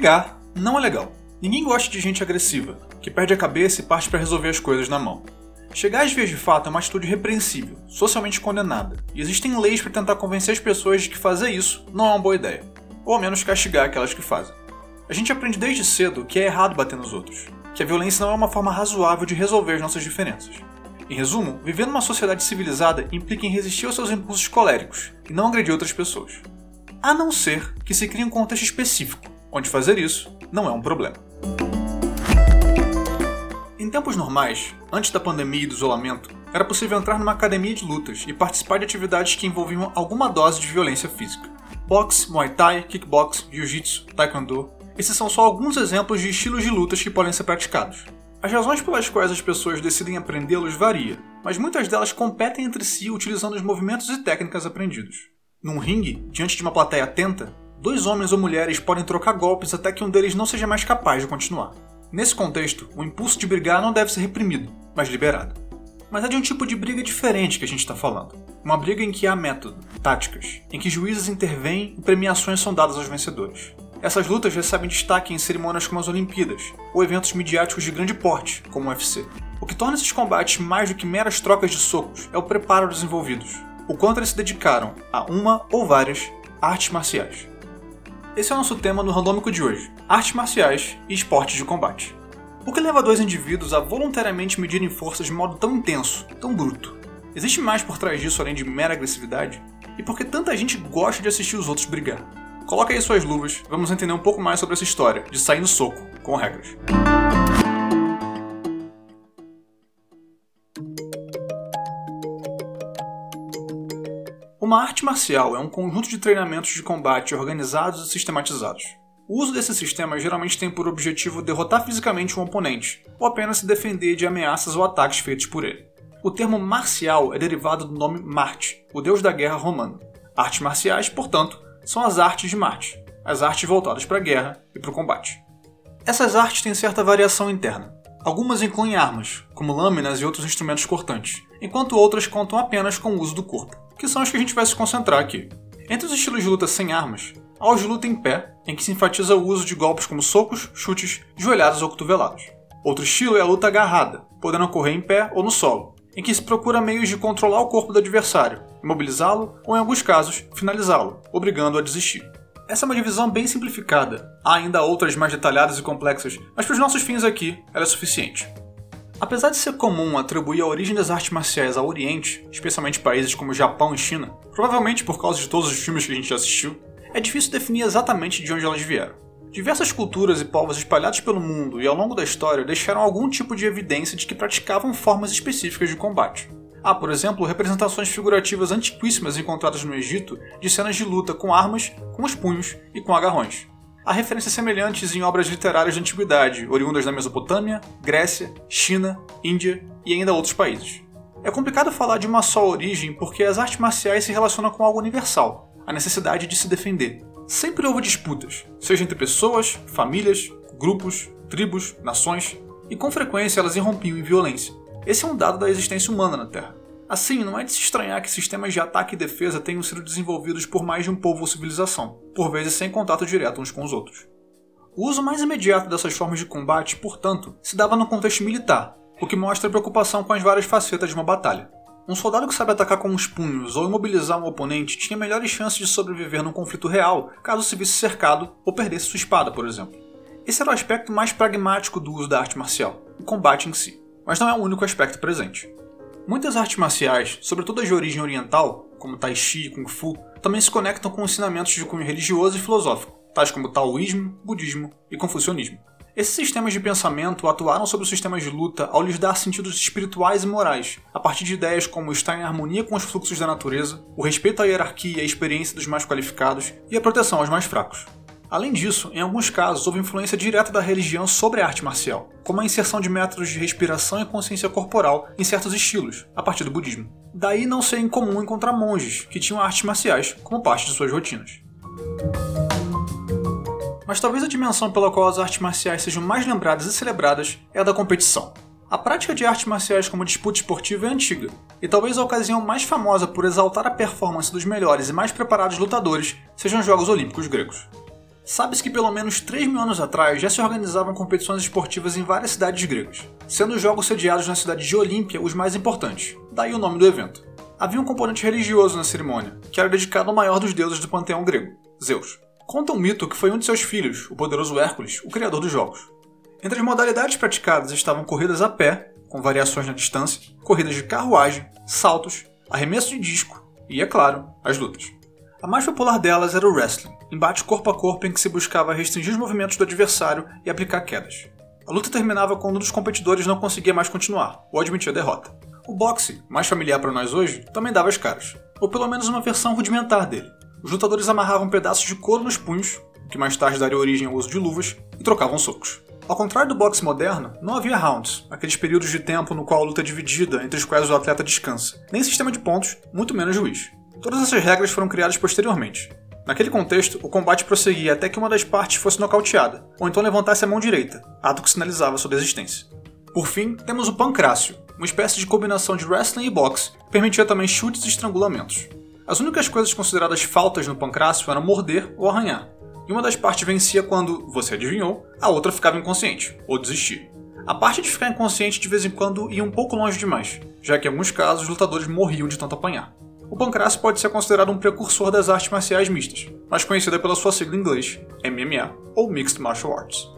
Brigar não é legal. Ninguém gosta de gente agressiva, que perde a cabeça e parte para resolver as coisas na mão. Chegar às vias de fato é uma atitude repreensível, socialmente condenada, e existem leis para tentar convencer as pessoas de que fazer isso não é uma boa ideia, ou ao menos castigar aquelas que fazem. A gente aprende desde cedo que é errado bater nos outros, que a violência não é uma forma razoável de resolver as nossas diferenças. Em resumo, viver numa sociedade civilizada implica em resistir aos seus impulsos coléricos e não agredir outras pessoas. A não ser que se crie um contexto específico, onde fazer isso não é um problema. Em tempos normais, antes da pandemia e do isolamento, era possível entrar numa academia de lutas e participar de atividades que envolviam alguma dose de violência física. Boxe, Muay Thai, Kickbox, Jiu-Jitsu, Taekwondo. Esses são só alguns exemplos de estilos de lutas que podem ser praticados. As razões pelas quais as pessoas decidem aprendê-los varia, mas muitas delas competem entre si utilizando os movimentos e técnicas aprendidos. Num ringue, diante de uma plateia atenta, dois homens ou mulheres podem trocar golpes até que um deles não seja mais capaz de continuar. Nesse contexto, o impulso de brigar não deve ser reprimido, mas liberado. Mas é de um tipo de briga diferente que a gente está falando. Uma briga em que há método, táticas, em que juízes intervêm e premiações são dadas aos vencedores. Essas lutas recebem destaque em cerimônias como as Olimpíadas, ou eventos midiáticos de grande porte, como o UFC. O que torna esses combates mais do que meras trocas de socos é o preparo dos envolvidos, o quanto eles se dedicaram a uma ou várias artes marciais. Esse é o nosso tema no Randômico de hoje: artes marciais e esportes de combate. O que leva dois indivíduos a voluntariamente medirem forças de modo tão intenso, tão bruto? Existe mais por trás disso além de mera agressividade? E por que tanta gente gosta de assistir os outros brigar? Coloque aí suas luvas, vamos entender um pouco mais sobre essa história de sair no soco, com regras. Uma arte marcial é um conjunto de treinamentos de combate organizados e sistematizados. O uso desses sistemas geralmente tem por objetivo derrotar fisicamente um oponente, ou apenas se defender de ameaças ou ataques feitos por ele. O termo marcial é derivado do nome Marte, o deus da guerra romano. Artes marciais, portanto, são as artes de Marte, as artes voltadas para a guerra e para o combate. Essas artes têm certa variação interna. Algumas incluem armas, como lâminas e outros instrumentos cortantes, enquanto outras contam apenas com o uso do corpo que são os que a gente vai se concentrar aqui. Entre os estilos de luta sem armas, há os de luta em pé, em que se enfatiza o uso de golpes como socos, chutes, joelhadas ou cotoveladas. Outro estilo é a luta agarrada, podendo ocorrer em pé ou no solo, em que se procura meios de controlar o corpo do adversário, imobilizá-lo ou, em alguns casos, finalizá-lo, obrigando-o a desistir. Essa é uma divisão bem simplificada. Há ainda outras mais detalhadas e complexas, mas para os nossos fins aqui, ela é suficiente. Apesar de ser comum atribuir a origem das artes marciais ao Oriente, especialmente países como Japão e China, provavelmente por causa de todos os filmes que a gente já assistiu, é difícil definir exatamente de onde elas vieram. Diversas culturas e povos espalhados pelo mundo e ao longo da história deixaram algum tipo de evidência de que praticavam formas específicas de combate. Há, por exemplo, representações figurativas antiquíssimas encontradas no Egito de cenas de luta com armas, com os punhos e com agarrões. Há referências semelhantes em obras literárias da antiguidade, oriundas da Mesopotâmia, Grécia, China, Índia e ainda outros países. É complicado falar de uma só origem porque as artes marciais se relacionam com algo universal, a necessidade de se defender. Sempre houve disputas, seja entre pessoas, famílias, grupos, tribos, nações, e com frequência elas irrompiam em violência. Esse é um dado da existência humana na Terra. Assim, não é de se estranhar que sistemas de ataque e defesa tenham sido desenvolvidos por mais de um povo ou civilização, por vezes sem contato direto uns com os outros. O uso mais imediato dessas formas de combate, portanto, se dava no contexto militar, o que mostra a preocupação com as várias facetas de uma batalha. Um soldado que sabe atacar com os punhos ou imobilizar um oponente tinha melhores chances de sobreviver num conflito real caso se visse cercado ou perdesse sua espada, por exemplo. Esse era o aspecto mais pragmático do uso da arte marcial, o combate em si. Mas não é o único aspecto presente. Muitas artes marciais, sobretudo as de origem oriental, como Tai Chi e Kung Fu, também se conectam com ensinamentos de cunho religioso e filosófico, tais como taoísmo, budismo e confucionismo. Esses sistemas de pensamento atuaram sobre os sistemas de luta ao lhes dar sentidos espirituais e morais, a partir de ideias como estar em harmonia com os fluxos da natureza, o respeito à hierarquia e à experiência dos mais qualificados e a proteção aos mais fracos. Além disso, em alguns casos houve influência direta da religião sobre a arte marcial, como a inserção de métodos de respiração e consciência corporal em certos estilos, a partir do budismo. Daí não ser incomum encontrar monges que tinham artes marciais como parte de suas rotinas. Mas talvez a dimensão pela qual as artes marciais sejam mais lembradas e celebradas é a da competição. A prática de artes marciais como disputa esportiva é antiga, e talvez a ocasião mais famosa por exaltar a performance dos melhores e mais preparados lutadores sejam os Jogos Olímpicos gregos. Sabe-se que pelo menos 3 mil anos atrás já se organizavam competições esportivas em várias cidades gregas, sendo os jogos sediados na cidade de Olímpia os mais importantes, daí o nome do evento. Havia um componente religioso na cerimônia, que era dedicado ao maior dos deuses do panteão grego, Zeus. Conta um mito que foi um de seus filhos, o poderoso Hércules, o criador dos jogos. Entre as modalidades praticadas estavam corridas a pé, com variações na distância, corridas de carruagem, saltos, arremesso de disco e, é claro, as lutas. A mais popular delas era o wrestling, embate corpo a corpo em que se buscava restringir os movimentos do adversário e aplicar quedas. A luta terminava quando um dos competidores não conseguia mais continuar, ou admitia a derrota. O boxe, mais familiar para nós hoje, também dava as caras, ou pelo menos uma versão rudimentar dele. Os lutadores amarravam pedaços de couro nos punhos, o que mais tarde daria origem ao uso de luvas, e trocavam socos. Ao contrário do boxe moderno, não havia rounds, aqueles períodos de tempo no qual a luta é dividida, entre os quais o atleta descansa, nem sistema de pontos, muito menos juiz. Todas essas regras foram criadas posteriormente. Naquele contexto, o combate prosseguia até que uma das partes fosse nocauteada, ou então levantasse a mão direita, ato que sinalizava sua desistência. Por fim, temos o pancrácio, uma espécie de combinação de wrestling e boxe, que permitia também chutes e estrangulamentos. As únicas coisas consideradas faltas no pancrácio eram morder ou arranhar, e uma das partes vencia quando, você adivinhou, a outra ficava inconsciente, ou desistia. A parte de ficar inconsciente de vez em quando ia um pouco longe demais, já que em alguns casos os lutadores morriam de tanto apanhar o pancrácio pode ser considerado um precursor das artes marciais mistas, mais conhecida pela sua sigla em inglês, MMA, ou Mixed Martial Arts.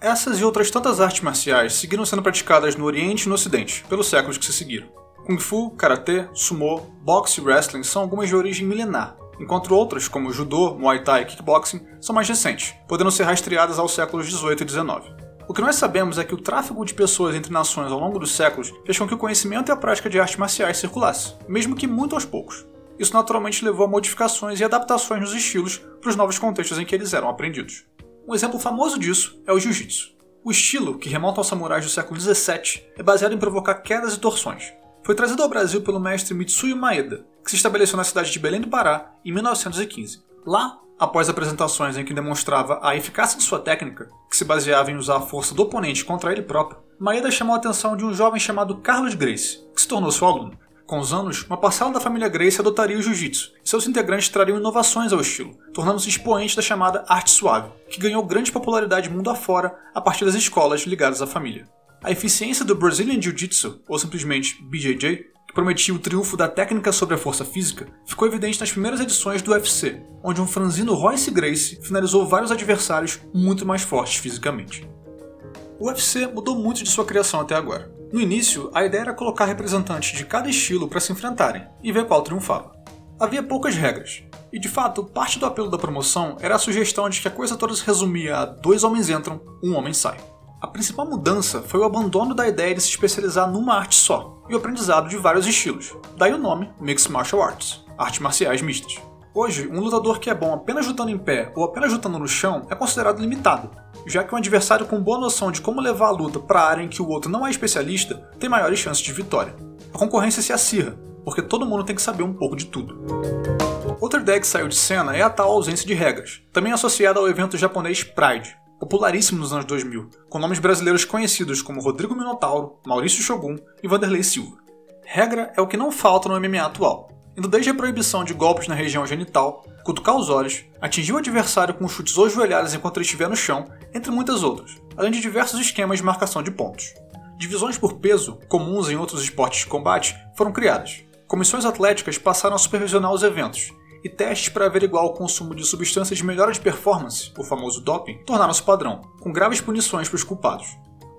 Essas e outras tantas artes marciais seguiram sendo praticadas no Oriente e no Ocidente, pelos séculos que se seguiram. Kung Fu, Karatê, Sumo, Boxe e Wrestling são algumas de origem milenar, enquanto outras, como Judô, Muay Thai e Kickboxing, são mais recentes, podendo ser rastreadas aos séculos 18 e 19. O que nós sabemos é que o tráfego de pessoas entre nações ao longo dos séculos fez com que o conhecimento e a prática de artes marciais circulasse, mesmo que muito aos poucos. Isso naturalmente levou a modificações e adaptações nos estilos para os novos contextos em que eles eram aprendidos. Um exemplo famoso disso é o jiu-jitsu. O estilo, que remonta aos samurais do século XVII, é baseado em provocar quedas e torções. Foi trazido ao Brasil pelo mestre Mitsuyo Maeda, que se estabeleceu na cidade de Belém do Pará em 1915. Lá, após apresentações em que demonstrava a eficácia de sua técnica, que se baseava em usar a força do oponente contra ele próprio, Maeda chamou a atenção de um jovem chamado Carlos Grace, que se tornou seu aluno. Com os anos, uma parcela da família Grace adotaria o jiu-jitsu, e seus integrantes trariam inovações ao estilo, tornando-se expoente da chamada arte suave, que ganhou grande popularidade mundo afora a partir das escolas ligadas à família. A eficiência do Brazilian Jiu-Jitsu, ou simplesmente BJJ, que prometia o triunfo da técnica sobre a força física, ficou evidente nas primeiras edições do UFC, onde um franzino Royce Gracie finalizou vários adversários muito mais fortes fisicamente. O UFC mudou muito de sua criação até agora. No início, a ideia era colocar representantes de cada estilo para se enfrentarem e ver qual triunfava. Havia poucas regras, e de fato, parte do apelo da promoção era a sugestão de que a coisa toda se resumia a dois homens entram, um homem sai. A principal mudança foi o abandono da ideia de se especializar numa arte só, e o aprendizado de vários estilos. Daí o nome Mixed Martial Arts, artes marciais mistas. Hoje, um lutador que é bom apenas lutando em pé ou apenas lutando no chão é considerado limitado, já que um adversário com boa noção de como levar a luta para a área em que o outro não é especialista tem maiores chances de vitória. A concorrência se acirra, porque todo mundo tem que saber um pouco de tudo. Outra ideia que saiu de cena é a tal ausência de regras, também associada ao evento japonês Pride, popularíssimo nos anos 2000, com nomes brasileiros conhecidos como Rodrigo Minotauro, Maurício Shogun e Vanderlei Silva. Regra é o que não falta no MMA atual, indo desde a proibição de golpes na região genital, cutucar os olhos, atingir o adversário com chutes ou joelhadas enquanto ele estiver no chão, entre muitas outras, além de diversos esquemas de marcação de pontos. Divisões por peso, comuns em outros esportes de combate, foram criadas. Comissões atléticas passaram a supervisionar os eventos, e testes para averiguar o consumo de substâncias de melhora de performance, o famoso doping, tornaram-se padrão, com graves punições para os culpados.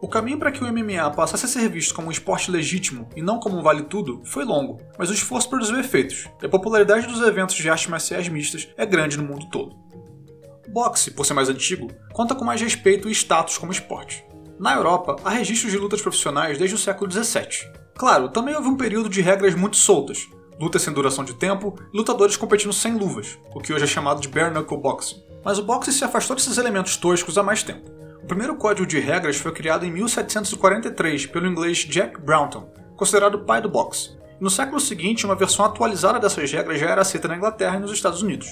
O caminho para que o MMA passasse a ser visto como um esporte legítimo e não como um vale-tudo foi longo, mas o esforço produziu efeitos, e a popularidade dos eventos de artes marciais mistas é grande no mundo todo. O boxe, por ser mais antigo, conta com mais respeito e status como esporte. Na Europa, há registros de lutas profissionais desde o século XVII. Claro, também houve um período de regras muito soltas, lutas sem duração de tempo e lutadores competindo sem luvas, o que hoje é chamado de bare knuckle boxing. Mas o boxe se afastou desses elementos toscos há mais tempo. O primeiro código de regras foi criado em 1743 pelo inglês Jack Brownton, considerado o pai do boxe. no século seguinte, uma versão atualizada dessas regras já era aceita na Inglaterra e nos Estados Unidos.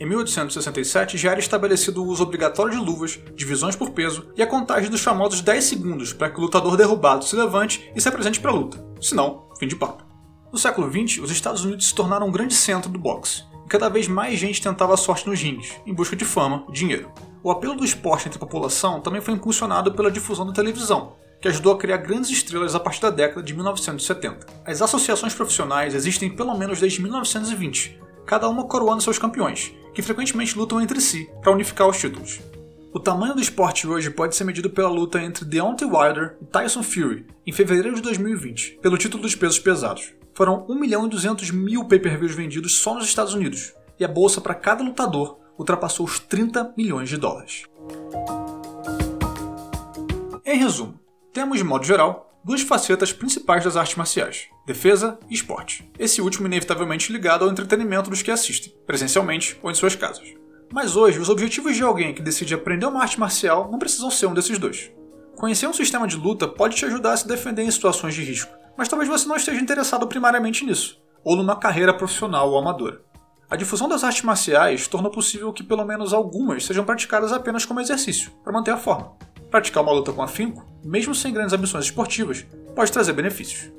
Em 1867 já era estabelecido o uso obrigatório de luvas, divisões por peso e a contagem dos famosos 10 segundos para que o lutador derrubado se levante e se apresente para a luta. Senão, fim de papo. No século XX, os Estados Unidos se tornaram um grande centro do boxe, cada vez mais gente tentava a sorte nos rings, em busca de fama e dinheiro. O apelo do esporte entre a população também foi impulsionado pela difusão da televisão, que ajudou a criar grandes estrelas a partir da década de 1970. As associações profissionais existem pelo menos desde 1920, cada uma coroando seus campeões, que frequentemente lutam entre si para unificar os títulos. O tamanho do esporte hoje pode ser medido pela luta entre Deontay Wilder e Tyson Fury, em fevereiro de 2020, pelo título dos pesos pesados. Foram 1 milhão e 200 mil pay-per-views vendidos só nos Estados Unidos, e a bolsa para cada lutador ultrapassou os 30 milhões de dólares. Em resumo, temos, de modo geral, duas facetas principais das artes marciais: defesa e esporte. Esse último, inevitavelmente ligado ao entretenimento dos que assistem, presencialmente ou em suas casas. Mas hoje, os objetivos de alguém que decide aprender uma arte marcial não precisam ser um desses dois. Conhecer um sistema de luta pode te ajudar a se defender em situações de risco, mas talvez você não esteja interessado primariamente nisso, ou numa carreira profissional ou amadora. A difusão das artes marciais tornou possível que pelo menos algumas sejam praticadas apenas como exercício, para manter a forma. Praticar uma luta com afinco, mesmo sem grandes ambições esportivas, pode trazer benefícios.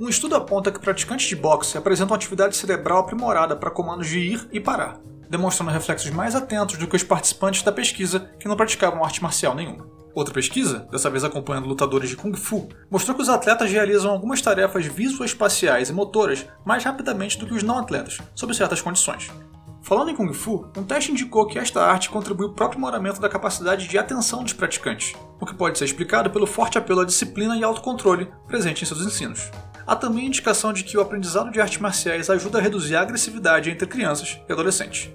Um estudo aponta que praticantes de boxe apresentam atividade cerebral aprimorada para comandos de ir e parar, demonstrando reflexos mais atentos do que os participantes da pesquisa que não praticavam arte marcial nenhuma. Outra pesquisa, dessa vez acompanhando lutadores de Kung Fu, mostrou que os atletas realizam algumas tarefas visoespaciais e motoras mais rapidamente do que os não atletas, sob certas condições. Falando em Kung Fu, um teste indicou que esta arte contribuiu para o aprimoramento da capacidade de atenção dos praticantes, o que pode ser explicado pelo forte apelo à disciplina e autocontrole presente em seus ensinos. Há também indicação de que o aprendizado de artes marciais ajuda a reduzir a agressividade entre crianças e adolescentes.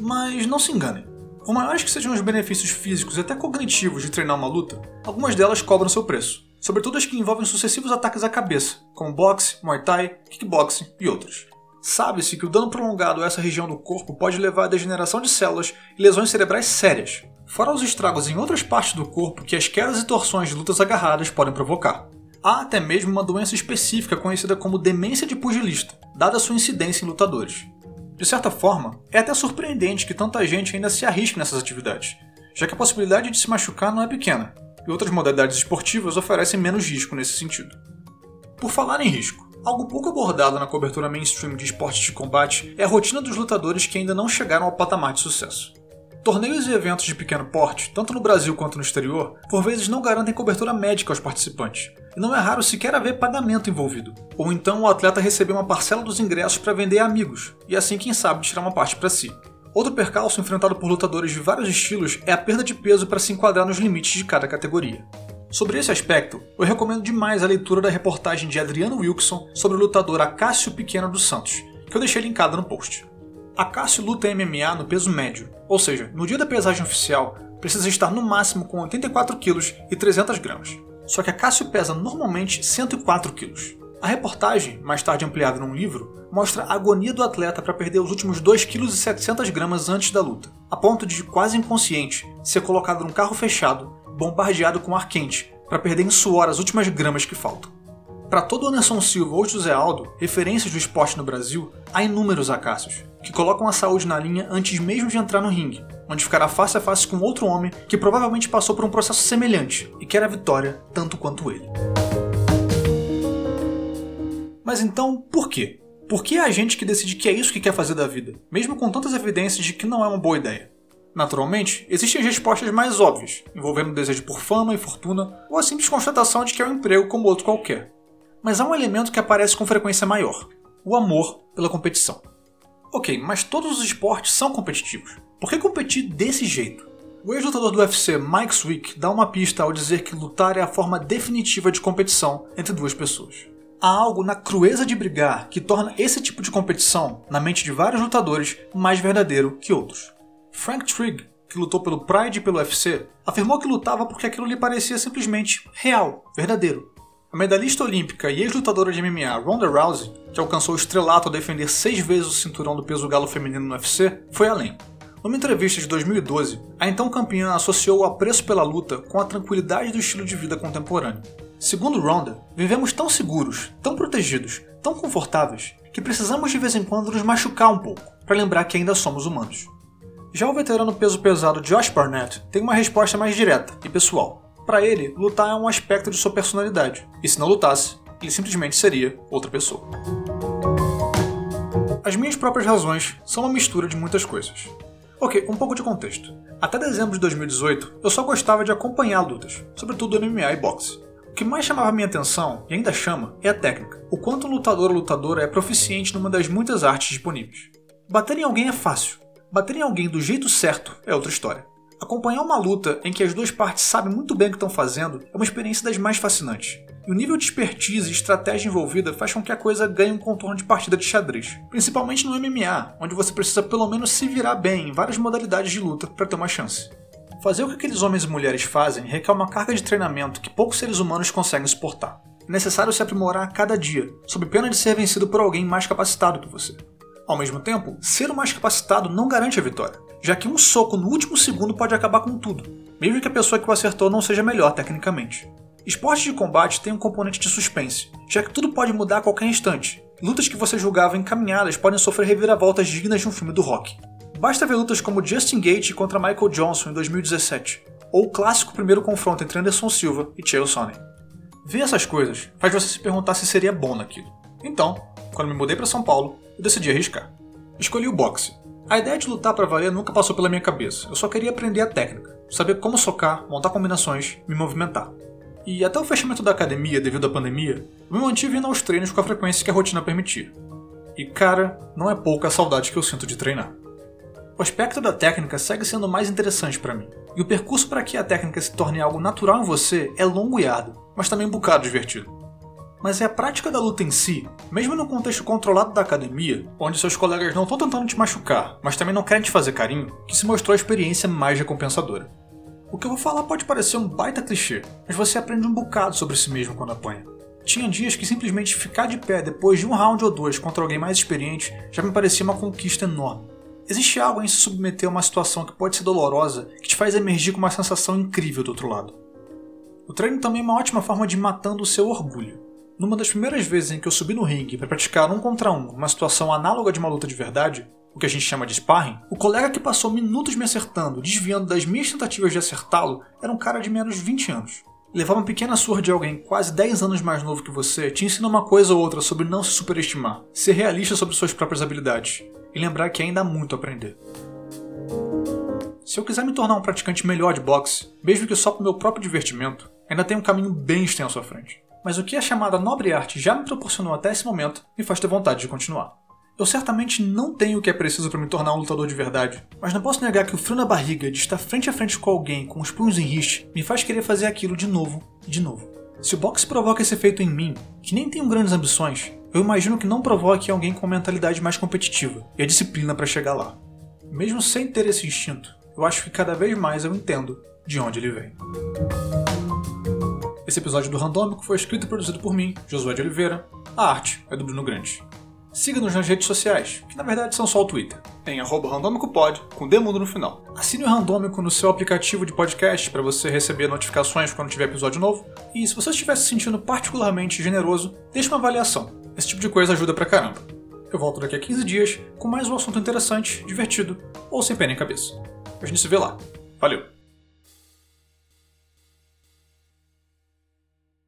Mas não se enganem. Por maiores que sejam os benefícios físicos e até cognitivos de treinar uma luta, algumas delas cobram seu preço, sobretudo as que envolvem sucessivos ataques à cabeça, como boxe, muay thai, kickboxing e outros. Sabe-se que o dano prolongado a essa região do corpo pode levar à degeneração de células e lesões cerebrais sérias, fora os estragos em outras partes do corpo que as quedas e torções de lutas agarradas podem provocar. Há até mesmo uma doença específica conhecida como demência de pugilista, dada sua incidência em lutadores. De certa forma, é até surpreendente que tanta gente ainda se arrisque nessas atividades, já que a possibilidade de se machucar não é pequena, e outras modalidades esportivas oferecem menos risco nesse sentido. Por falar em risco, Algo pouco abordado na cobertura mainstream de esportes de combate é a rotina dos lutadores que ainda não chegaram ao patamar de sucesso. Torneios e eventos de pequeno porte, tanto no Brasil quanto no exterior, por vezes não garantem cobertura médica aos participantes, e não é raro sequer haver pagamento envolvido, ou então o atleta receber uma parcela dos ingressos para vender a amigos, e assim, quem sabe, tirar uma parte para si. Outro percalço enfrentado por lutadores de vários estilos é a perda de peso para se enquadrar nos limites de cada categoria. Sobre esse aspecto, eu recomendo demais a leitura da reportagem de Adriano Wilson sobre o lutador Acácio Pequeno dos Santos, que eu deixei linkada no post. Acácio luta MMA no peso médio, ou seja, no dia da pesagem oficial, precisa estar no máximo com 84 kg e 300 gramas. Só que Acácio pesa normalmente 104 kg. A reportagem, mais tarde ampliada num livro, mostra a agonia do atleta para perder os últimos 2,7 kg antes da luta, a ponto de, quase inconsciente, ser colocado num carro fechado bombardeado com ar quente, para perder em suor as últimas gramas que faltam. Para todo Anderson Silva ou José Aldo, referências do esporte no Brasil, há inúmeros acácios, que colocam a saúde na linha antes mesmo de entrar no ringue, onde ficará face a face com outro homem que provavelmente passou por um processo semelhante e quer a vitória tanto quanto ele. Mas então, por quê? Por que é a gente que decide que é isso que quer fazer da vida, mesmo com tantas evidências de que não é uma boa ideia? Naturalmente, existem respostas mais óbvias, envolvendo o desejo por fama e fortuna ou a simples constatação de que é um emprego como outro qualquer. Mas há um elemento que aparece com frequência maior: o amor pela competição. Ok, mas todos os esportes são competitivos. Por que competir desse jeito? O ex-lutador do UFC Mike Swick dá uma pista ao dizer que lutar é a forma definitiva de competição entre duas pessoas. Há algo na crueza de brigar que torna esse tipo de competição, na mente de vários lutadores, mais verdadeiro que outros. Frank Trigg, que lutou pelo Pride e pelo UFC, afirmou que lutava porque aquilo lhe parecia simplesmente real, verdadeiro. A medalhista olímpica e ex-lutadora de MMA Ronda Rousey, que alcançou o estrelato ao defender seis vezes o cinturão do peso galo feminino no UFC, foi além. Numa entrevista de 2012, a então campeã associou o apreço pela luta com a tranquilidade do estilo de vida contemporâneo. Segundo Ronda, vivemos tão seguros, tão protegidos, tão confortáveis, que precisamos de vez em quando nos machucar um pouco, para lembrar que ainda somos humanos. Já o veterano peso pesado Josh Barnett tem uma resposta mais direta e pessoal. Para ele, lutar é um aspecto de sua personalidade, e se não lutasse, ele simplesmente seria outra pessoa. as minhas próprias razões são uma mistura de muitas coisas. Ok, um pouco de contexto. Até dezembro de 2018, eu só gostava de acompanhar lutas, sobretudo MMA e boxe. O que mais chamava minha atenção, e ainda chama, é a técnica. O quanto um lutador ou lutadora é proficiente numa das muitas artes disponíveis. Bater em alguém é fácil. Bater em alguém do jeito certo é outra história. Acompanhar uma luta em que as duas partes sabem muito bem o que estão fazendo é uma experiência das mais fascinantes. E o nível de expertise e estratégia envolvida faz com que a coisa ganhe um contorno de partida de xadrez, principalmente no MMA, onde você precisa pelo menos se virar bem em várias modalidades de luta para ter uma chance. Fazer o que aqueles homens e mulheres fazem requer uma carga de treinamento que poucos seres humanos conseguem suportar. É necessário se aprimorar a cada dia, sob pena de ser vencido por alguém mais capacitado que você. Ao mesmo tempo, ser o mais capacitado não garante a vitória, já que um soco no último segundo pode acabar com tudo, mesmo que a pessoa que o acertou não seja melhor tecnicamente. Esportes de combate têm um componente de suspense, já que tudo pode mudar a qualquer instante. Lutas que você julgava encaminhadas podem sofrer reviravoltas dignas de um filme do rock. Basta ver lutas como Justin Gate contra Michael Johnson em 2017, ou o clássico primeiro confronto entre Anderson Silva e Chael Sonnen. Ver essas coisas faz você se perguntar se seria bom naquilo. Então, quando me mudei para São Paulo, eu decidi arriscar. Escolhi o boxe. A ideia de lutar para valer nunca passou pela minha cabeça. Eu só queria aprender a técnica, saber como socar, montar combinações, me movimentar. E até o fechamento da academia devido à pandemia, eu me mantive indo aos treinos com a frequência que a rotina permitia. E cara, não é pouca a saudade que eu sinto de treinar. O aspecto da técnica segue sendo mais interessante para mim, e o percurso para que a técnica se torne algo natural em você é longo e árduo, mas também um bocado divertido mas é a prática da luta em si, mesmo no contexto controlado da academia, onde seus colegas não estão tentando te machucar, mas também não querem te fazer carinho, que se mostrou a experiência mais recompensadora. O que eu vou falar pode parecer um baita clichê, mas você aprende um bocado sobre si mesmo quando apanha. Tinha dias que simplesmente ficar de pé depois de um round ou dois contra alguém mais experiente já me parecia uma conquista enorme. Existe algo em se submeter a uma situação que pode ser dolorosa que te faz emergir com uma sensação incrível do outro lado. O treino também é uma ótima forma de ir matando o seu orgulho. Numa das primeiras vezes em que eu subi no ringue para praticar um contra um, uma situação análoga de uma luta de verdade, o que a gente chama de sparring, o colega que passou minutos me acertando, desviando das minhas tentativas de acertá-lo, era um cara de menos 20 anos. Levar uma pequena surra de alguém quase 10 anos mais novo que você te ensina uma coisa ou outra sobre não se superestimar, ser realista sobre suas próprias habilidades e lembrar que ainda há muito a aprender. Se eu quiser me tornar um praticante melhor de boxe, mesmo que só para o meu próprio divertimento, ainda tem um caminho bem extenso à frente mas o que a chamada nobre arte já me proporcionou até esse momento me faz ter vontade de continuar. Eu certamente não tenho o que é preciso para me tornar um lutador de verdade, mas não posso negar que o frio na barriga de estar frente a frente com alguém com os punhos em riste me faz querer fazer aquilo de novo e de novo. Se o boxe provoca esse efeito em mim, que nem tenho grandes ambições, eu imagino que não provoque alguém com mentalidade mais competitiva e a disciplina para chegar lá. Mesmo sem ter esse instinto, eu acho que cada vez mais eu entendo de onde ele vem. Esse episódio do Randômico foi escrito e produzido por mim, Josué de Oliveira. A arte é do Bruno Grande. Siga-nos nas redes sociais, que na verdade são só o Twitter. Tem arroba randômicopod, com Demundo no final. Assine o Randômico no seu aplicativo de podcast para você receber notificações quando tiver episódio novo. E se você estiver se sentindo particularmente generoso, deixe uma avaliação. Esse tipo de coisa ajuda pra caramba. Eu volto daqui a 15 dias com mais um assunto interessante, divertido ou sem pena em cabeça. A gente se vê lá. Valeu!